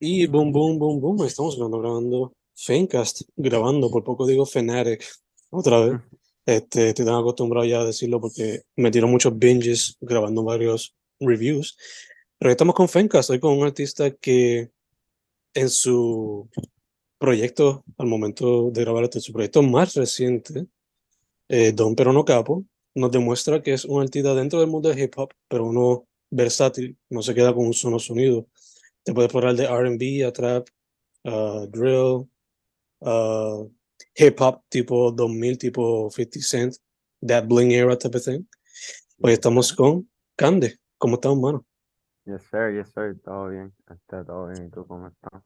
Y boom, boom, boom, boom, estamos grabando, grabando Fencast, grabando, por poco digo Fanatic, otra vez. Este, estoy tan acostumbrado ya a decirlo porque me tiro muchos binges grabando varios reviews. Pero estamos con Fencast, hoy con un artista que en su proyecto, al momento de grabar este, su proyecto más reciente, eh, Don Perono Capo, nos demuestra que es un artista dentro del mundo del hip hop, pero uno versátil, no se queda con un solo sonido te puedes poner de RB a trap, uh, drill, uh, hip hop tipo 2000, tipo 50 Cent, that bling era type of thing. Hoy estamos con Cande. ¿Cómo estás, hermano? Yes, sir, yes, sir. Todo bien. Está todo bien. ¿Y tú cómo estás?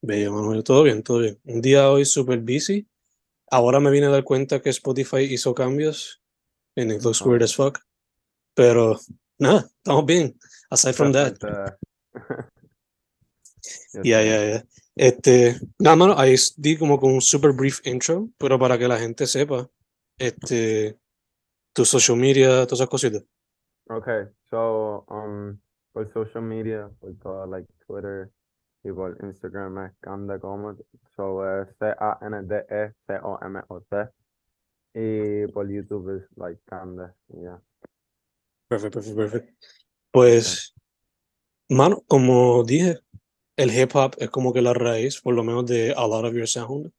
Bello, Manuel. Todo bien, todo bien. Un día hoy súper busy. Ahora me vine a dar cuenta que Spotify hizo cambios. And it looks weird as fuck. Pero nada, estamos bien. Aside from that. Ya, ya, ya. Este, nada, más ahí di como con un super brief intro, pero para que la gente sepa, este, tu social media, todas esas cositas. Okay, so, um, por social media, por todo, like Twitter y por Instagram es Cande como, so, C-A-N-D-E-C-O-M-O-C. Y por YouTube es like Cande, yeah. Perfecto, perfecto, perfecto. Pues, mano, como dije, el hip hop es como que la raíz, por lo menos, de a lot of your sound.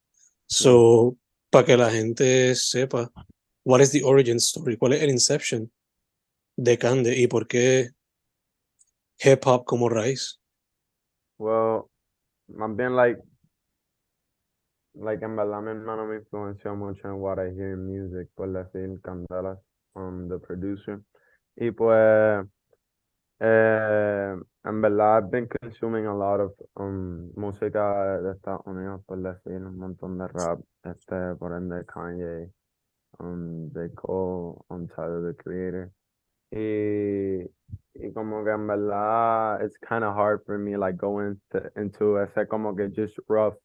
So, para que la gente sepa, what is the origin story? ¿Cuál es el inception de Cande y por qué hip hop como raíz? Well, más bien, like, like en verdad mi hermano me influenció mucho en what I hear in music, por decir Candela, um, the producer. Y pues, eh, en verdad, I've been consuming a lot of um, música de Estados Unidos, por decir, un montón de rap, este, por ende Kanye, um, J. Cole, um, Tyler, the Creator. Y, y como que en verdad, it's kind of hard for me, like, going to, into ese como que just rough,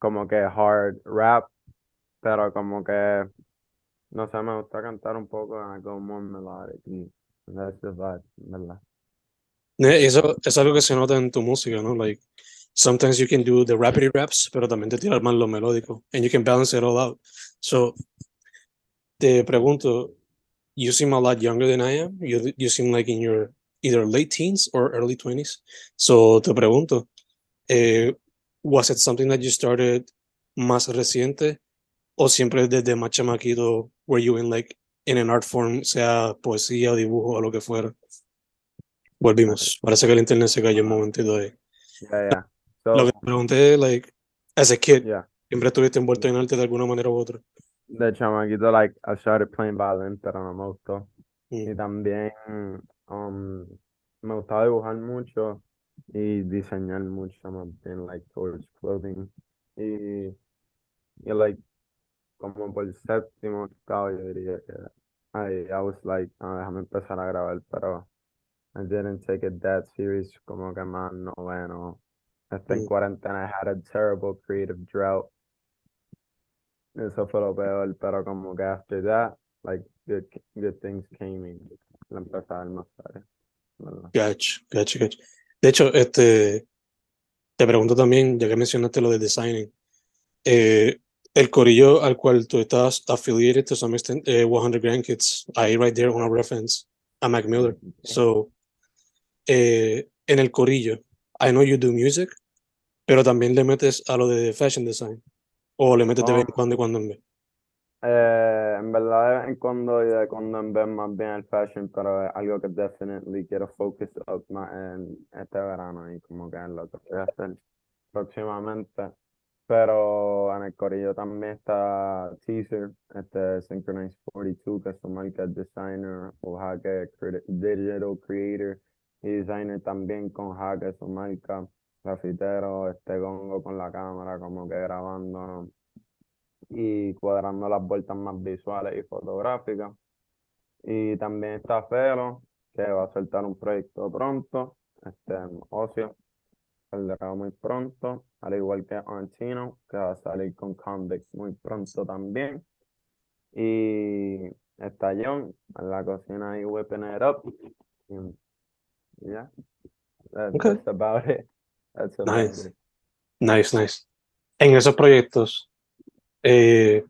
como que hard rap, pero como que, no sé, me gusta cantar un poco, and I go more melodic, y that's the vibe, ¿verdad? Eso es algo que se nota en tu música, ¿no? Like, sometimes you can do the rapidy raps, pero también te tiras más lo melódico. And you can balance it all out. So, te pregunto, you seem a lot younger than I am. You, you seem like in your either late teens or early 20s. So, te pregunto, eh, was it something that you started más reciente o siempre desde más chamaquito were you in like in an art form, sea poesía dibujo o lo que fuera? Volvimos. Parece que el internet se cayó un momentito ahí. Yeah, yeah. Lo que te pregunté, like, as a kid, yeah. ¿siempre estuviste envuelto en arte de alguna manera u otra? De chamaquito, like, I started playing violin, pero no me gustó. Mm. Y también um, me gustaba dibujar mucho y diseñar mucho, más bien, like, towards clothing. Y, y like, como por el séptimo octavo, yo diría que I, I was like, ah, déjame empezar a grabar, pero I didn't take it that serious, como que más noveno. Hasta en cuarentena I had a terrible creative drought. Eso fue lo peor, pero como que after that, like, good, good things came in. La a más tarde. Gotcha, gotcha, gotcha. De hecho, este, te pregunto también, ya que mencionaste lo de designing, eh, el corillo al cual tú estás affiliated to some extent, eh, 100 Grandkids, ahí right there, una reference a Mac Miller. So, eh, en el corillo, I know you do music, pero también le metes a lo de fashion design, o le metes de vez en Oh. cuando y cuando en vez. Eh, en verdad, de vez en cuando y de cuando en vez más bien el fashion, pero es algo que definitely quiero focus up más en este verano y como que en lo que voy a hacer próximamente. Pero en el corillo también está Teaser, este Synchronized 42, que es su marca designer, o cre- digital creator y designer también con Jaque, su marca, grafitero, este gongo con la cámara, como que grabando y cuadrando las vueltas más visuales y fotográficas. Y también está Felo, que va a soltar un proyecto pronto, este Ocio, saldrá muy pronto, al igual que Antino, que va a salir con Convict muy pronto también. Y está John en la cocina ahí whipping it up. Y ya, That- Okay. that's about it. That's a Nice. banger. Nice, nice. En esos proyectos, eh,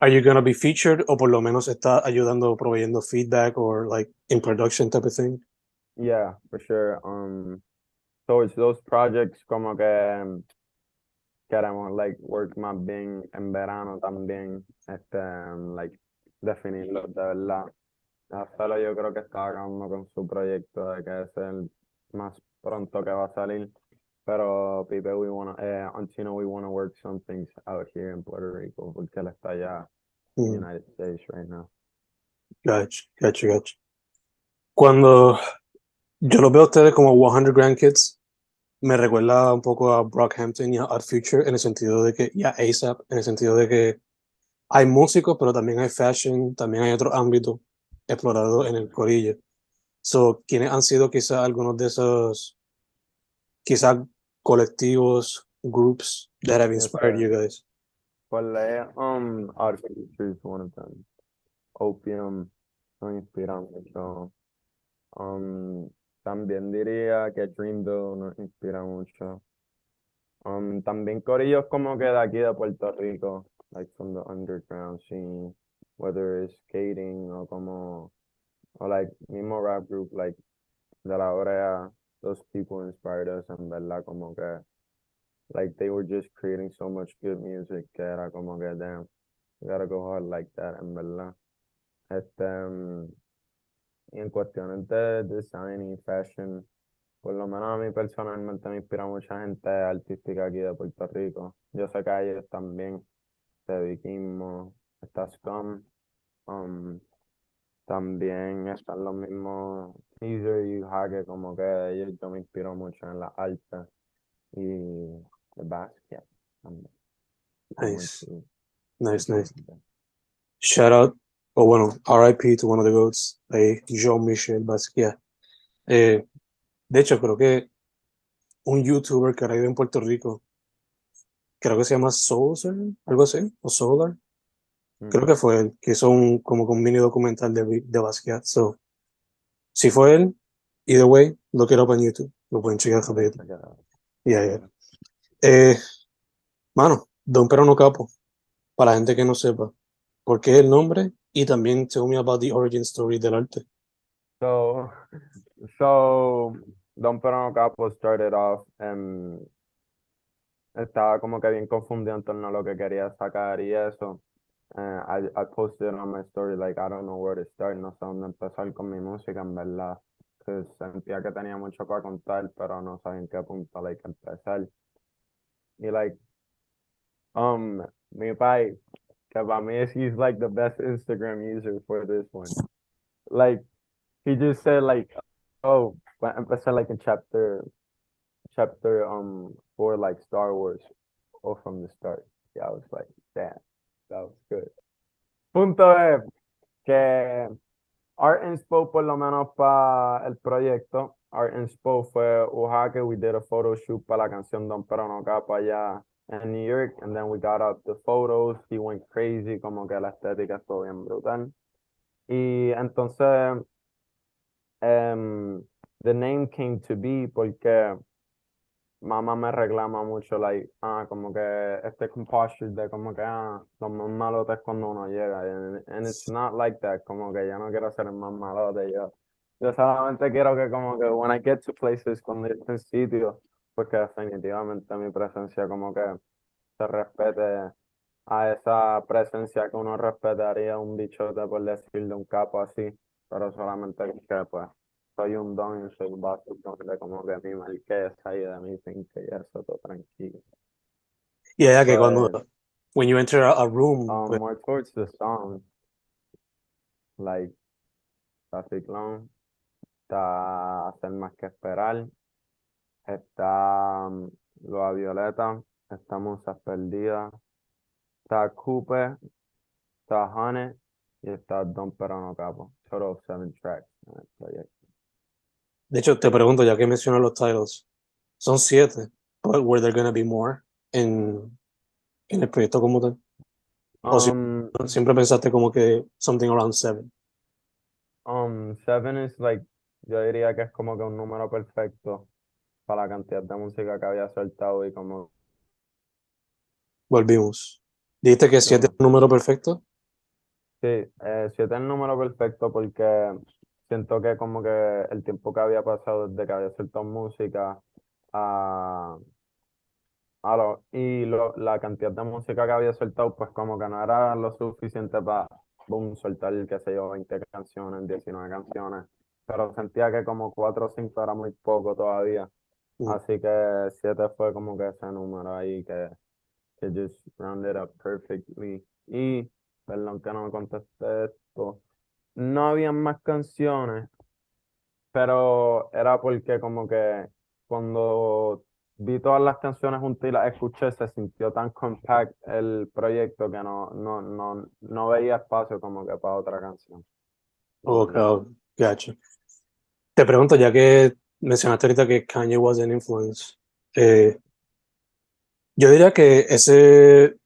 are you gonna be featured o por lo menos está ayudando, proveyendo feedback or like in production type of thing? Yeah, for sure. Um, towards those projects, como que um, queremos like work más bien en verano también, este, um, like definirlo de verdad. Rafaelo yo creo que está acabando con su proyecto de que es el más pronto que va a salir. Pero Pipe, we wanna, eh, Antino, we wanna work some things out here in Puerto Rico porque él está allá the Mm, United States right now. gotcha, gotcha, gotcha. Cuando yo lo veo a ustedes como 100 Grandkids, me recuerda un poco a Brockhampton y a Odd Future en el sentido de que, y a ASAP, en el sentido de que hay músicos, pero también hay fashion, también hay otro ámbito explorado en el corillo. So, ¿quiénes han sido quizás algunos de esos, quizás colectivos, groups that have inspired you guys? Well, um, Odd Future is one of them. Opium nos inspira mucho. Um, también diría que Dreamville nos inspira mucho. Um, también corillos como que de aquí de Puerto Rico, like from the underground scene, whether it's skating o como, o like mismo rap group, like de la Orea, those people inspired us en verdad como que, like they were just creating so much good music que era como que, damn, gotta go hard like that en verdad. Este, um, y en cuestiones de design y fashion, por lo menos a mí personalmente me inspira mucha gente artística aquí de Puerto Rico. Yo sé que ellos también, de Vikismo, está Scum, um, también están los mismos Teaser y Hage, como que ellos yo me inspiro mucho en la arte y el basket también. Nice, nice, nice. Shout out, o bueno, RIP to one of the goats, eh, Jean-Michel Basquiat. Eh, de hecho, creo que un youtuber que ahora vive en Puerto Rico, creo que se llama Soulsar, algo así, o Solar, creo que fue él, que hizo un, como un mini documental de, de Basquiat. So, si fue él, either way, it up on YouTube, lo pueden chequear rapidito. Yeah, yeah. Eh, mano, Don Perono Capo, para la gente que no sepa, ¿por qué el nombre? Y también tell me about the origin story del arte. So, so Don Perono Capo started off and estaba como que bien confundido en torno a lo que quería sacar y eso. Eh, I, I posted on my story like I don't know where to start, no sé dónde empezar con mi música en verdad. Que sentía que tenía mucho para contar, pero no sabía en qué punto like empezar. Y like, um, mi pai, que para mí es he's like the best Instagram user for this one. Like, he just said like, oh, empezar like in chapter, chapter um for, like Star Wars, or from the start. Yeah, I was like, damn, that was good. Punto es que Art Inspo por lo menos para el proyecto, Art Inspo fue Oaxaca, we did a photo shoot para la canción Don Pero No Capa allá en New York, and then we got up the photos, he went crazy, como que la estética estuvo bien brutal. Y entonces, em, the name came to be porque mamá me reclama mucho, like, ah, como que este composure de como que, ah, los más malotes cuando uno llega, and, and it's not like that, como que yo no quiero ser el más malote, yo, yo solamente quiero que como que when I get to places, cuando yo esté en sitios, pues que definitivamente mi presencia como que se respete a esa presencia que uno respetaría un bichote por decirle un capo así, pero solamente que pues soy un don y soy básico de como que mi marquesa y de mi finca y eso todo tranquilo. Y yeah, que cuando, when you enter a, a room, um, more towards the song, like, está Ciclón, está Hacer Más Que Esperar, está um, Loa Violeta, está Musas Perdidas, está Coupe, está Honey y está Don Perono Capo. Total of seven tracks en el proyecto. De hecho, te pregunto, ya que mencionas los titles, son siete, but were there gonna be more en, en el proyecto como tal? O si- Um, Siempre pensaste como que something around seven. Um, seven is like, yo diría que es como que un número perfecto para la cantidad de música que había soltado y como... Volvimos. ¿Dijiste que 7 es un número perfecto? Sí, 7 eh, es el número perfecto porque siento que como que el tiempo que había pasado desde que había soltado música a, a lo, y lo, la cantidad de música que había soltado pues como que no era lo suficiente para boom, soltar, qué sé yo, 20 canciones, 19 canciones pero sentía que como 4 o 5 era muy poco todavía. Mm. Así que 7 fue como que ese número ahí que, que just rounded up perfectly. Y, perdón que no me contesté esto, no había más canciones, pero era porque como que cuando vi todas las canciones juntas y las escuché, se sintió tan compact el proyecto que no, no, no, no veía espacio como que para otra canción. Ok, gotcha. Te pregunto, ya que mencionaste ahorita que Kanye was an influence, eh, yo diría que ese,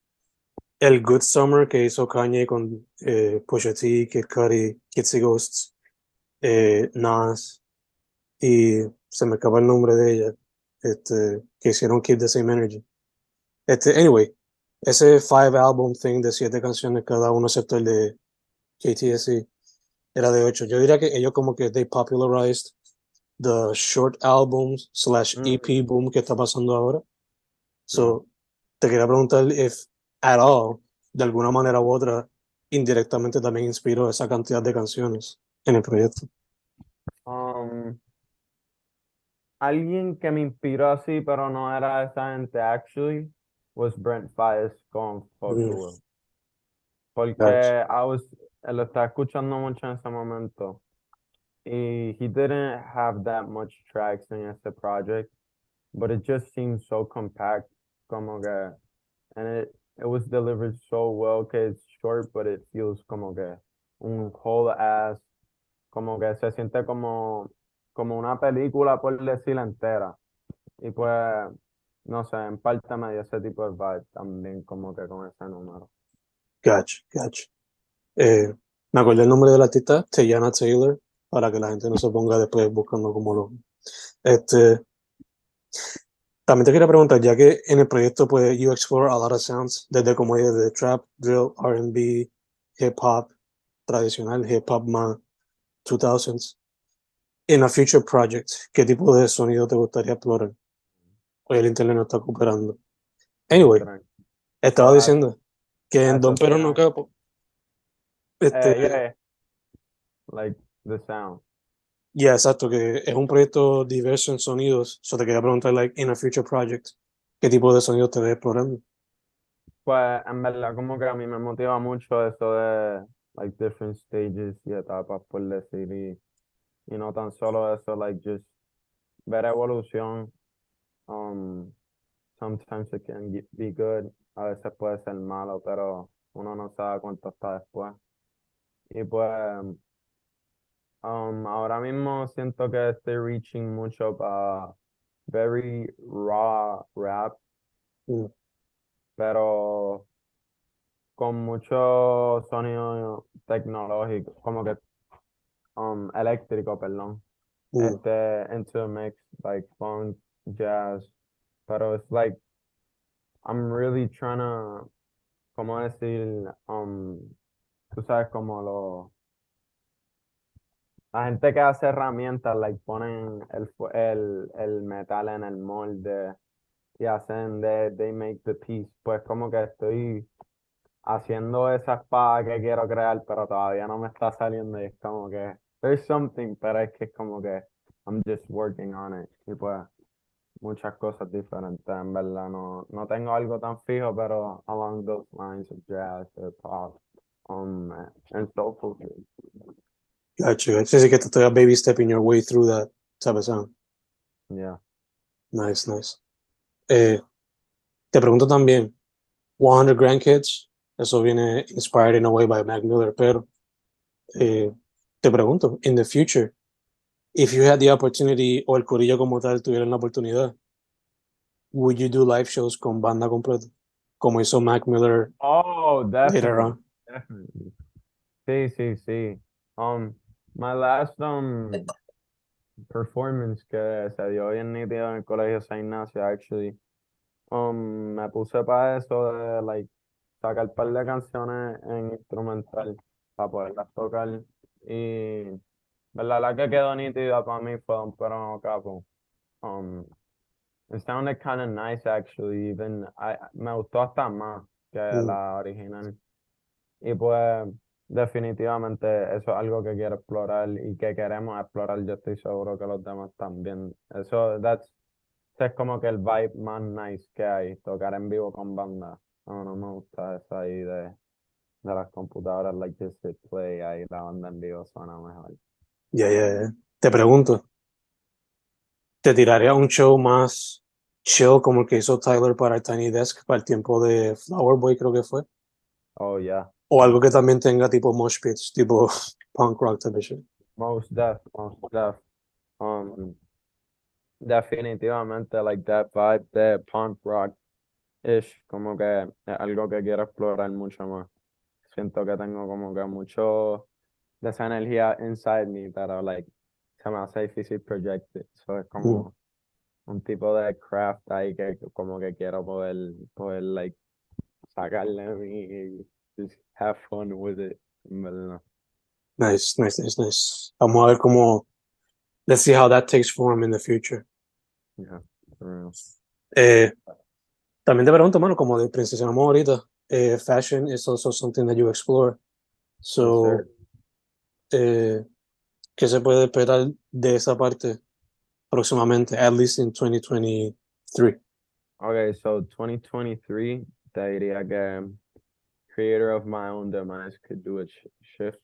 el Good Summer que hizo Kanye con eh, Pusha T, Kid Cudi, Kids Ghosts, eh, Nas, y se me acaba el nombre de ella, este, que hicieron Keep the Same Energy. Este, anyway, ese five album thing de siete canciones cada uno excepto el de KTSC era de ocho. Yo diría que ellos como que they popularized the short albums slash mm. EP boom que está pasando ahora. So, te quería preguntar if at all, de alguna manera u otra, indirectamente también inspiró esa cantidad de canciones en el proyecto. Um, alguien que me inspiró así, pero no era esa gente, actually, was Brent Fires con Fuck mm. Porque I was, lo estaba escuchando mucho en ese momento. Y he didn't have that much tracks in ese project, but it just seemed so compact, como que, and it, it was delivered so well que it's short, but it feels como que un whole ass, como que se siente como, como una película por decirla entera. Y pues, no sé, en parte me dio ese tipo de vibe también como que con ese número. Gotcha, gotcha. Eh, me acuerdo el nombre de la artista, Teyana Taylor, para que la gente no se ponga después buscando como lo... Este, también te quería preguntar, ya que en el proyecto pues you explore a lot of sounds, desde como de trap, drill, R&B, hip hop, tradicional, hip hop más 2000s. En a future project, ¿qué tipo de sonido te gustaría explorar? Hoy el internet no está cooperando. Anyway, estaba diciendo que en Don Pero No Capo este, eh, Like the sound. Yeah, exacto, que es un proyecto diverso en sonidos. So te quería preguntar, like, in a future project, ¿qué tipo de sonidos te ves explorando? Pues, en verdad, como que a mí me motiva mucho eso de, like, different stages y etapas, por decir, y, y no tan solo eso, like, just ver evolución. Um, sometimes it can be good, a veces puede ser malo, pero uno no sabe cuánto está después. Y pues um, ahora mismo siento que estoy reaching mucho para very raw rap, mm. pero con mucho sonido tecnológico, como que um, eléctrico, perdón. Mm. Este, into a mix, like funk, jazz, pero it's like, I'm really trying to, ¿cómo decir? Um, tú sabes, como lo... La gente que hace herramientas, like, ponen el, el, el metal en el molde y hacen de, they make the piece. Pues como que estoy haciendo esa espada que quiero crear, pero todavía no me está saliendo y es como que there's something, pero es que es como que I'm just working on it. Y pues muchas cosas diferentes, en verdad. No, no tengo algo tan fijo, pero along those lines of jazz, hip hop, um, and so forth. Gotcha. gotcha. Sí, que te estoy baby stepping your way through that type of sound. Yeah. Nice, nice. Eh, te pregunto también, 100 Grandkids, eso viene inspired in a way by Mac Miller, pero eh, te pregunto, in the future, if you had the opportunity o el corillo como tal tuvieran la oportunidad, would you do live shows con banda completa? Como hizo Mac Miller oh, later on. Definitely. Sí, sí, sí. Um, my last um performance que se dio bien nítido en el colegio San Ignacio, actually. Um, me puse para eso de, like, sacar un par de canciones en instrumental para poderlas tocar. Y, ¿verdad? La que quedó nítida para mí fue un pero capo. Um, it sounded kind of nice, actually. Even, I, me gustó hasta más que la original. Y pues, definitivamente, eso es algo que quiero explorar y que queremos explorar. Yo estoy seguro que los demás también. Eso, that's, es como que el vibe más nice que hay, tocar en vivo con banda. No, no me gusta eso ahí de, de las computadoras, like just hit play, ahí la banda en vivo suena mejor. Ya, ya, ya. Te pregunto, ¿te tiraría un show más chill como el que hizo Tyler para Tiny Desk para el tiempo de Flower Boy, creo que fue? Oh, yeah. O algo que también tenga tipo mosh pits, tipo punk rock shit. Most def, most def. Um, definitivamente, like that vibe de punk rock-ish, como que es algo que quiero explorar mucho más. Siento que tengo como que mucho de esa energía inside me, pero like, se me hace difícil proyectar. So es como un tipo de craft ahí que como que quiero poder, poder like, sacarle a mí y just have fun with it, en verdad. Nice, nice, nice, nice. Vamos a ver cómo. Let's see how that takes form in the future. Yeah, for real. Eh, también te pregunto, mano, como de mencionamos ahorita, eh, fashion is also something that you explore. So, eh, ¿qué se puede esperar de esa parte próximamente, at least in 2023? Okay, so 2023, te diría que creator of my own demise could do a sh- shift.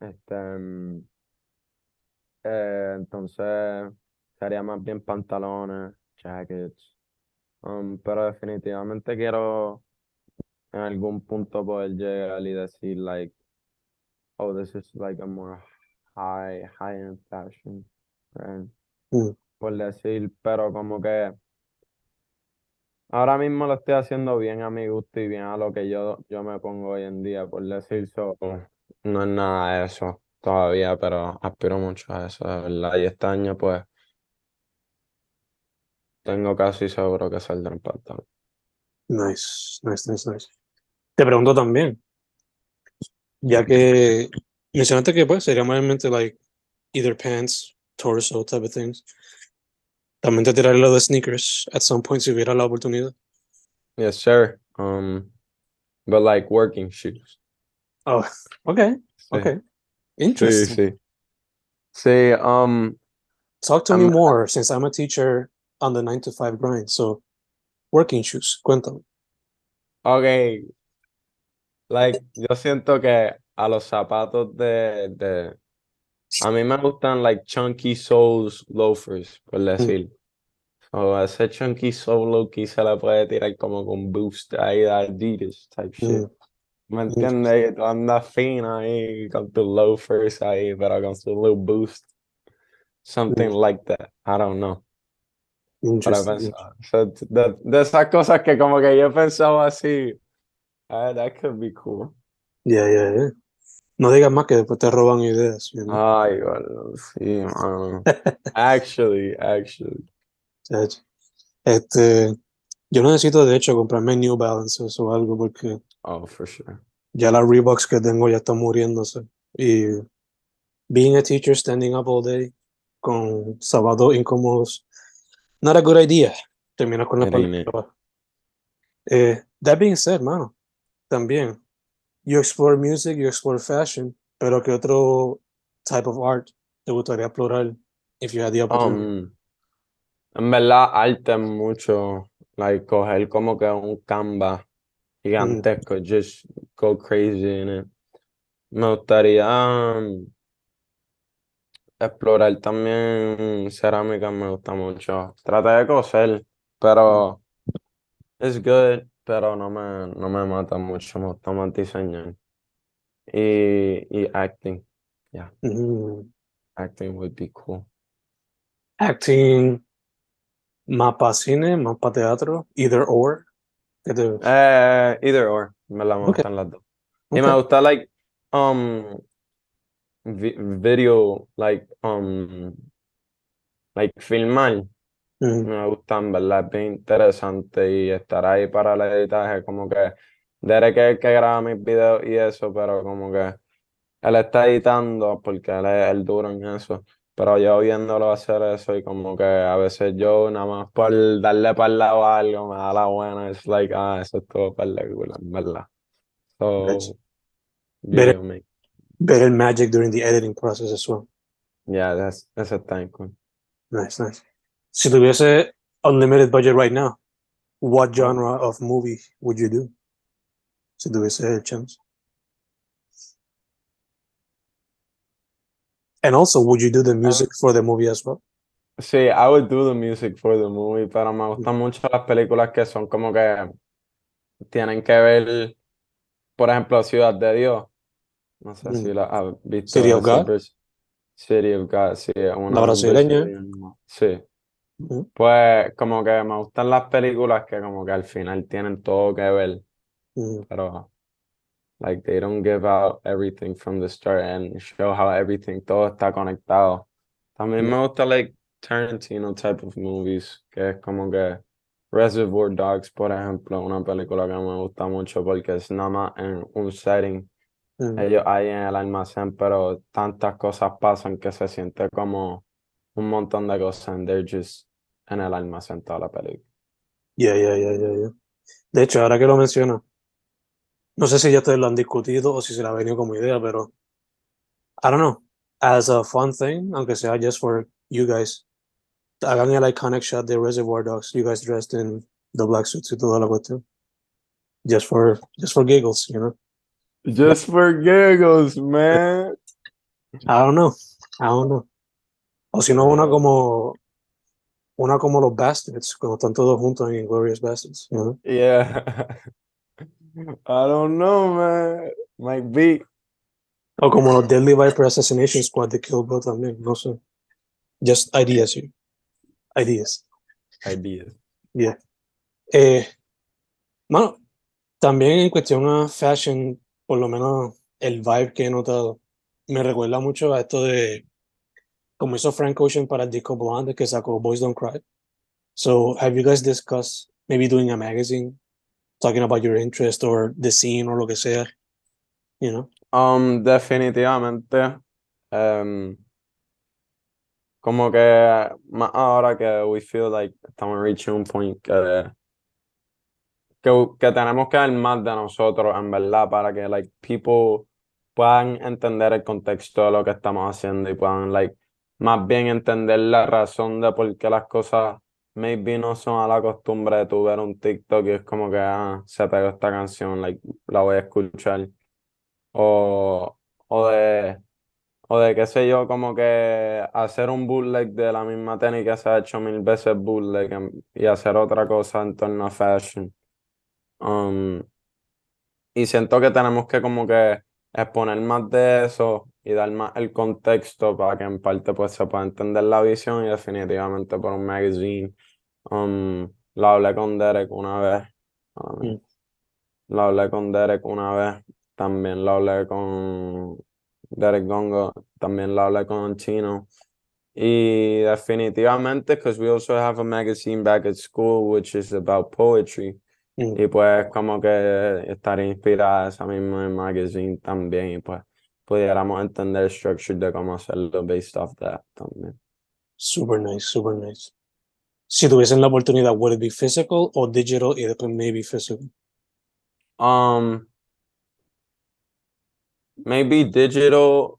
Este, mm, eh, entonces, sería más bien pantalones, jackets. Um, pero definitivamente quiero en algún punto poder llegar y decir, like, oh, this is like a more high, high-end fashion brand. Mm. Por decir, pero como que Ahora mismo lo estoy haciendo bien a mi gusto y bien a lo que yo, yo me pongo hoy en día, por decir so, no es nada de eso todavía, pero aspiro mucho a eso, de verdad. Y este año, pues, tengo casi seguro que saldrá en pantalón. Nice, nice, nice, nice. Te pregunto también, ya que mencionaste que pues sería mayormente like either pants, torso type of things. También te tiraría lo de sneakers at some point si hubiera la oportunidad. Yes, sir. Um, but like working shoes. Oh, okay, Sí, okay. Interesting. sí. Sí, um, Talk to me more since I'm a teacher on the nine to five grind. So, working shoes, cuéntame. Okay, like, yo siento que a los zapatos de, de, a mí me gustan like chunky soles loafers, por decir. O ese chunky sole low-key se le puede tirar como con boost ahí de Adidas type shit. Mm, ¿Me entiendes? Y tú andas fino ahí con tus loafers ahí, pero con su little boost. Something like that. I don't know. Para pensar. So, de, de esas cosas que como que yo pensaba así, ah, that could be cool. Yeah, yeah, yeah. No digas más que después te roban ideas. you know? Ay, bueno, sí, mano. Actually, actually. Este, yo necesito de hecho comprarme New Balances o algo porque Oh, for sure. ya las Reeboks que tengo ya están muriéndose. Y being a teacher standing up all day con zapatos incómodos, not a good idea. Terminas con la baja. Eh, that being said, mano, también, you explore music, you explore fashion, pero ¿qué otro type of art te gustaría explorar if you had the opportunity? Um, en verdad, arte mucho, like, coger como que un canvas gigantesco, just go crazy in it. Me gustaría um, explorar también cerámica, me gusta mucho. Traté de coser, pero es good, pero no me, no me mata mucho, me gusta más diseñar. Y, y acting, Mm, acting would be cool. acting, más para cine, más para teatro, either or. ¿Qué te- Eh, either or, me la me Ok. gustan las dos. Y me gusta, like, um, vi- video, like, um, like, filmar, me gusta, en verdad, es bien interesante y estar ahí para el editaje, como que Derek es el que graba mis videos y eso, pero como que él está editando porque él es el duro en eso. Pero yo viéndolo hacer eso y como que a veces yo nada más por darle para el lado a algo me da la buena. Es like, ah, eso es todo película, en verdad. So, make- better magic during the editing process as well. Yeah, that's, está bien cool. Nice, nice. Si tuviese unlimited budget right now, what genre of movie would you do? Si tuviese el chance. And also, would you do the music for the movie as well? Sí, I would do the music for the movie, pero me gustan mucho las películas que son como que tienen que ver, por ejemplo, Ciudad de Dios. No sé si Mm. la has visto. City of God. City of God, sí, una La brasileña. Sí. Pues como que me gustan las películas que como que al final tienen todo que ver, pero like they don't give out everything from the start and show how everything, todo está conectado. También Yeah. me gusta like Tarantino type of movies, que es como que Reservoir Dogs, por ejemplo, una película que me gusta mucho porque es nada más en un setting, ellos ahí en el almacén, pero tantas cosas pasan que se siente como un montón de cosas and they're just en el almacén toda la película. Yeah, yeah, yeah, yeah, yeah. De hecho, ahora que lo menciona, no sé si ya ustedes lo han discutido o si se le ha venido como idea, pero I don't know. As a fun thing, aunque sea just for you guys, hagan el iconic shot de Reservoir Dogs, you guys dressed in the black suits y toda la cuestión. Just for, just for giggles, you know? Just for giggles, man. I don't know. I don't know. O si no, una como, una como los Bastards, cuando están todos juntos en Inglorious Bastards, you know? Yeah. I don't know, man. Might be. O como los Deadly Viper Assassination Squad de Kill Bill también, no sé. Just ideas here. Ideas. Ideas. Eh, mano, también en cuestión a fashion, por lo menos el vibe que he notado, me recuerda mucho a esto de como hizo Frank Ocean para Disco Blonde, que sacó Boys Don't Cry. So, have you guys discussed maybe doing a magazine, talking about your interest or the scene or lo que sea? You know? Um, definitivamente. em, como que ahora que we feel like estamos reaching un point que, que, que tenemos que dar más de nosotros, en verdad, para que like people puedan entender el contexto de lo que estamos haciendo y puedan like más bien entender la razón de por qué las cosas maybe no son a la costumbre de tu ver un TikTok y es como que ah, se pegó esta canción, like la voy a escuchar. O, o de o de qué sé yo, como que hacer un bootleg de la misma que se ha hecho mil veces bootleg y hacer otra cosa en torno a fashion. Um, y siento que tenemos que como que exponer más de eso y dar más el contexto para que en parte pues se pueda entender la visión y definitivamente por un magazine. Um, lo hablé con Derek una vez. um, Mm. Lo hablé con Derek una vez. También lo hablé con Derek Gongo. También lo hablé con Chino. Y definitivamente, because we also have a magazine back at school which is about poetry. Mm. Y pues como que estaría inspirada esa misma magazine también. Y pues pudiéramos entender el structure de cómo hacerlo based off that también. Super nice, super nice. Si tuviesen la oportunidad, would it be physical o digital y después maybe physical? Um, maybe digital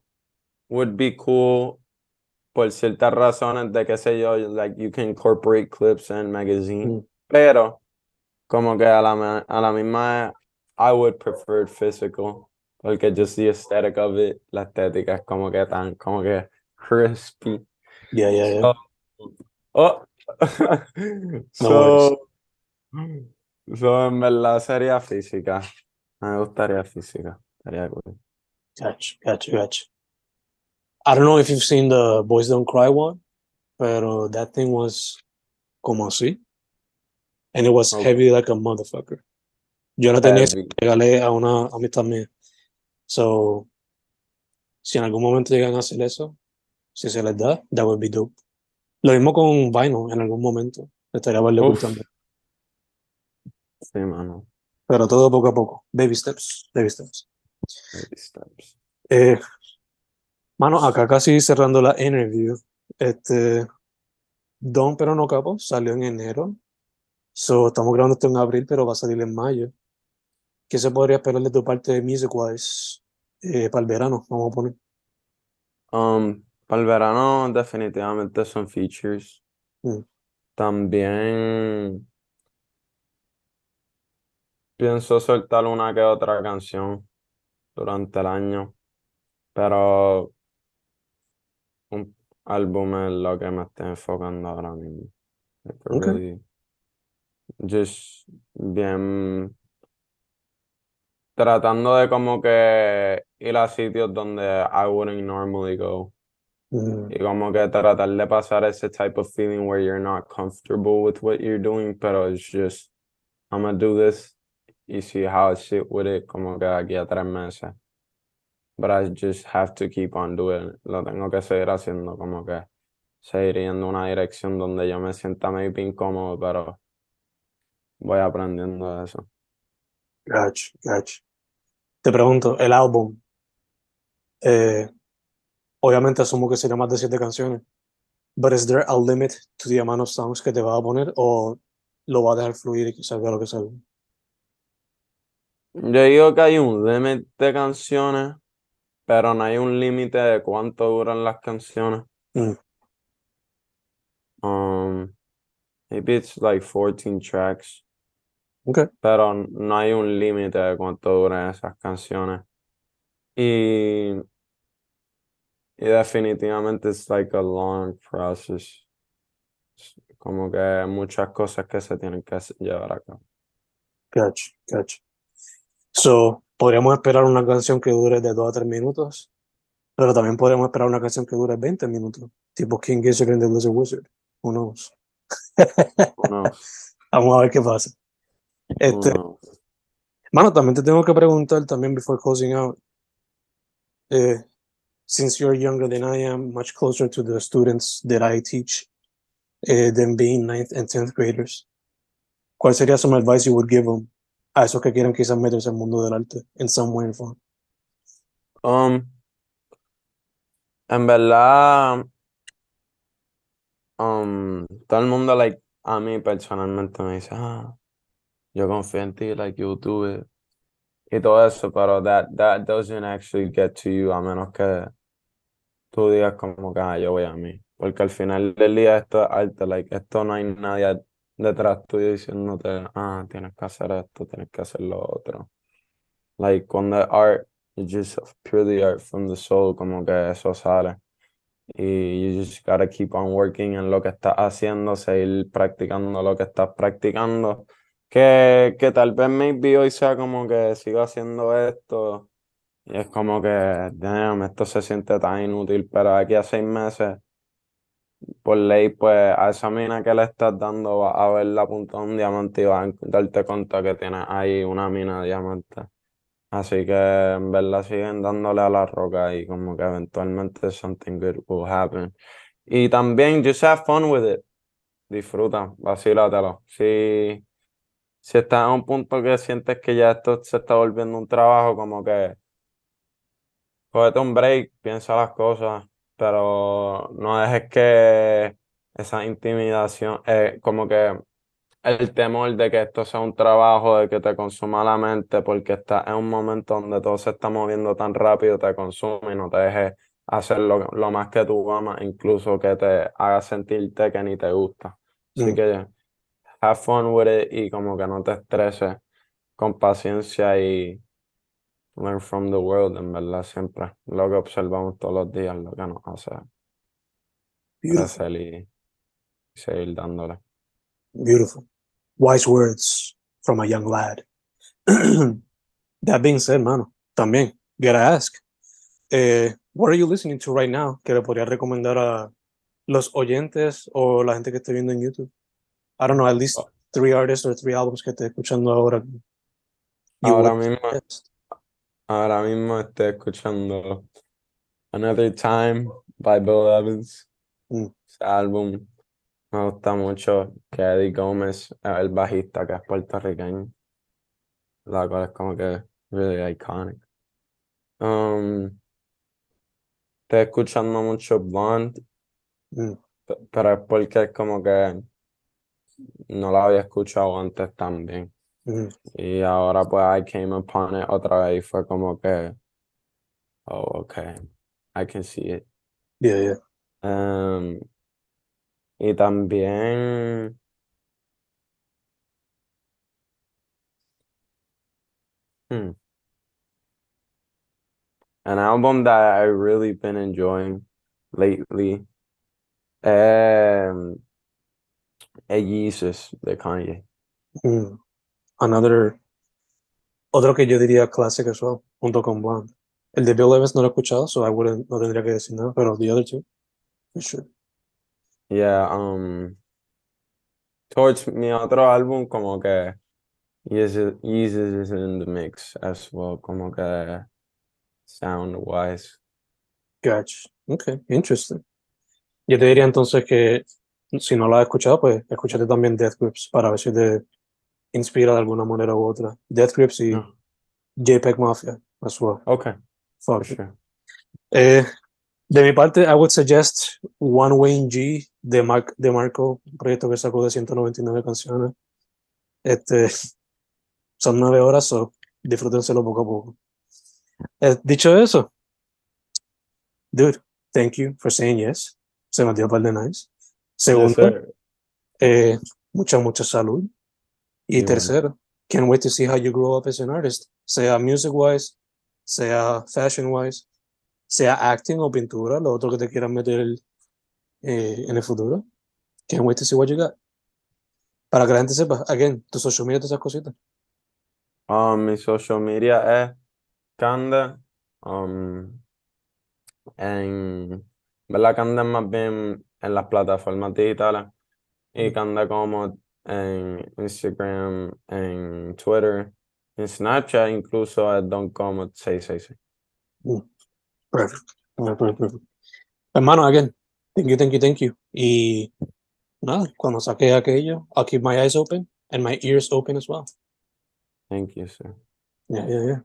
would be cool por ciertas razones de qué sé yo, like you can incorporate clips and magazine, Mm. pero como que a la, a la misma I would prefer physical, porque just the aesthetic of it, la estética es como que tan, como que crispy. Yeah, yeah, yeah. So, Oh. No So, so en verdad sería física. Me gustaría física. Estaría cool. Gotcha, gotcha, gotcha. I don't know if you've seen the Boys Don't Cry one, pero that thing was como así. And it was Okay. heavy like a motherfucker. Yo la tenía, regalé a una amistad mía. So, si en algún momento llegan a hacer eso, si se les da, that would be dope. Lo mismo con Vinyl en algún momento. Estaría verlo Uf. también. Sí, mano. Pero todo poco a poco. Baby steps, baby steps. Baby steps. Eh, mano, acá casi cerrando la interview. Este, Don Pero No Capo salió en enero. So, estamos grabando esto en abril, pero va a salir en mayo. ¿Qué se podría esperar de tu parte de Music Wise eh, para el verano? Vamos a poner. Um, para el verano definitivamente son features. Mm. También pienso soltar una que otra canción durante el año, pero un álbum es lo que me estoy enfocando ahora mismo. Like, Ok. really just bien tratando de como que ir a sitios donde I wouldn't normally go. Mm, Y como que tratar de pasar ese type of feeling where you're not comfortable with what you're doing, pero it's just, I'm gonna do this y see how I sit with it como que aquí a tres meses. But I just have to keep on doing it. Lo tengo que seguir haciendo, como que seguir yendo una dirección donde yo me sienta maybe incómodo, pero voy aprendiendo de eso. gotcha, gotcha. Te pregunto, el álbum, eh, obviamente asumo que sería más de siete canciones, but is there a limit to the amount of songs que te vas a poner o lo vas a dejar fluir y que salga lo que salga? Yo digo que hay un límite de canciones, pero no hay un límite de cuánto duran las canciones. Mm. Um, maybe it's like 14 tracks, Ok, pero no hay un límite de cuánto duran esas canciones. Y, y definitivamente es like a long process. Como que muchas cosas que se tienen que llevar a cabo. gotcha, gotcha. So, podríamos esperar una canción que dure de dos a tres minutos, pero también podríamos esperar una canción que dure 20 minutos, tipo King Gizzard and the Lizard Wizard. Who knows? Who knows? Vamos a ver qué pasa. Este, knows? Mano, también te tengo que preguntar también before closing out. Eh, since you're younger than I am, much closer to the students that I teach eh, than being ninth and tenth graders, ¿cuál sería some advice you would give them a esos que quieren quizás meterse al mundo del arte in some way or form? Um, en verdad, um, todo el mundo, like, a mí personalmente me dice, ah, yo confío en ti, like, you do it. Y todo eso, pero that, that doesn't actually get to you a menos que tú digas como que, ah, yo voy a mí. Porque al final del día esto es arte, like, esto no hay nadie detrás tuyo diciéndote, ah, tienes que hacer esto, tienes que hacer lo otro. Like, cuando es art, it's just purely art from the soul, como que eso sale. Y you just gotta keep on working en lo que estás haciendo, seguir practicando lo que estás practicando. Que, que tal vez maybe hoy sea como que sigo haciendo esto y es como que, damn, esto se siente tan inútil, pero aquí a seis meses, por ley, pues a esa mina que le estás dando vas a ver la punta un diamante y vas a darte cuenta que tienes ahí una mina de diamantes. Así que en verdad siguen dándole a la roca y como que eventualmente something good will happen. Y también just have fun with it. Disfruta, vacílatelo. Si, si estás en un punto que sientes que ya esto se está volviendo un trabajo, como que cógete un break, piensa las cosas, pero no dejes que esa intimidación, eh, como que el temor de que esto sea un trabajo, de que te consuma la mente, porque estás en un momento donde todo se está moviendo tan rápido, te consume y no te dejes hacer lo, lo más que tú amas, incluso que te haga sentirte que ni te gusta. Así Mm. que have fun with it y como que no te estreses, con paciencia y learn from the world, en verdad, siempre. Lo que observamos todos los días, lo que nos hace crecer y seguir dándole. beautiful. Wise words from a young lad. That being said, mano, también, gotta ask, eh, what are you listening to right now que le podría recomendar a los oyentes o la gente que esté viendo en YouTube? I don't know, at least Oh. three artists or three albums que esté escuchando ahora. Ahora mismo, ahora mismo estoy escuchando Another Time by Bill Evans. Mm. Ese álbum me gusta mucho que Eddie Gómez, el bajista que es puertorriqueño. La cual es como que really iconic. Um, estoy escuchando mucho Blonde, Mm. pe- pero es porque es como que no la había escuchado antes también. Mm. Y ahora pues I came upon it otra vez y fue como que, oh, okay, I can see it. Yeah, yeah. Um, y también, hmm, an album that I really been enjoying lately, um, es Jesus de Kanye. Mm. Another, otro que yo diría clásico as well, junto con Blonde. El de Bill Evans no lo he escuchado, so I wouldn't, no tendría que decir nada, pero the other two, for sure. Yeah, um, towards mi otro álbum como que Jesus is in the mix as well, como que sound wise. Gotcha. Okay, interesting. Yo te diría entonces que si no lo has escuchado, pues escúchate también Death Grips para ver si te inspira de alguna manera u otra. Death Grips y No. JPEG Mafia as well. Okay, Fuck for sure. Eh, de mi parte, I would suggest One Wayne G de, Mark, de Marco, un proyecto que sacó de 199 canciones. Este, son nueve horas, so disfrútenselo poco a poco. Eh, dicho eso, dude, thank you for saying yes. Se me dio un par de nice. Segundo, eh, mucha, mucha salud. Y tercero, can't wait to see how you grow up as an artist, sea music wise, sea fashion wise, sea acting o pintura, lo otro que te quieras meter eh, en el futuro. Can't wait to see what you got. Para que la gente sepa, again, tu social media, todas esas cositas. Um, mi social media es Kanda. Um, en verdad Kanda es más bien en las plataformas digitales. Y Kanda como en Instagram, en Twitter, en Snapchat incluso es Don Como 666. Perfect. Perfect, perfect, perfect. Hermano, again, thank you, thank you, thank you. Y nada, cuando saque aquello, I'll keep my eyes open and my ears open as well. Thank you, sir. Yeah, yeah, yeah.